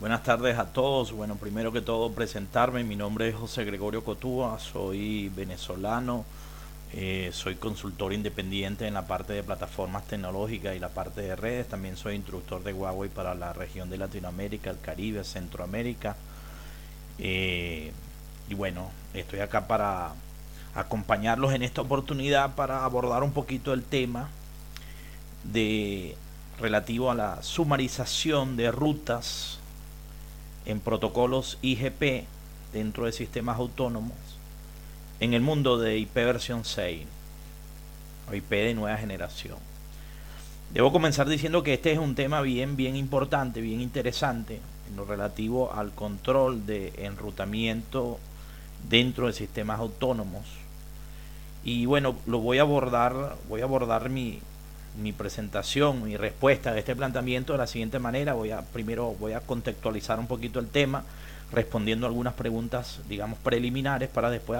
Buenas tardes a todos. Bueno, primero que todo presentarme. Mi nombre es José Gregorio Cotúa, soy venezolano, eh, soy consultor independiente en la parte de plataformas tecnológicas y la parte de redes. También soy instructor de Huawei para la región de Latinoamérica, el Caribe, Centroamérica. Eh, y bueno, estoy acá para acompañarlos en esta oportunidad para abordar un poquito el tema de relativo a la sumarización de rutas en protocolos IGP dentro de sistemas autónomos en el mundo de IP versión 6 o IP de nueva generación. Debo comenzar diciendo que este es un tema bien, bien importante, bien interesante en lo relativo al control de enrutamiento dentro de sistemas autónomos. Y bueno, lo voy a abordar, voy a abordar mi, mi presentación, mi respuesta de este planteamiento de la siguiente manera. Voy a primero voy a contextualizar un poquito el tema, respondiendo algunas preguntas, digamos, preliminares para después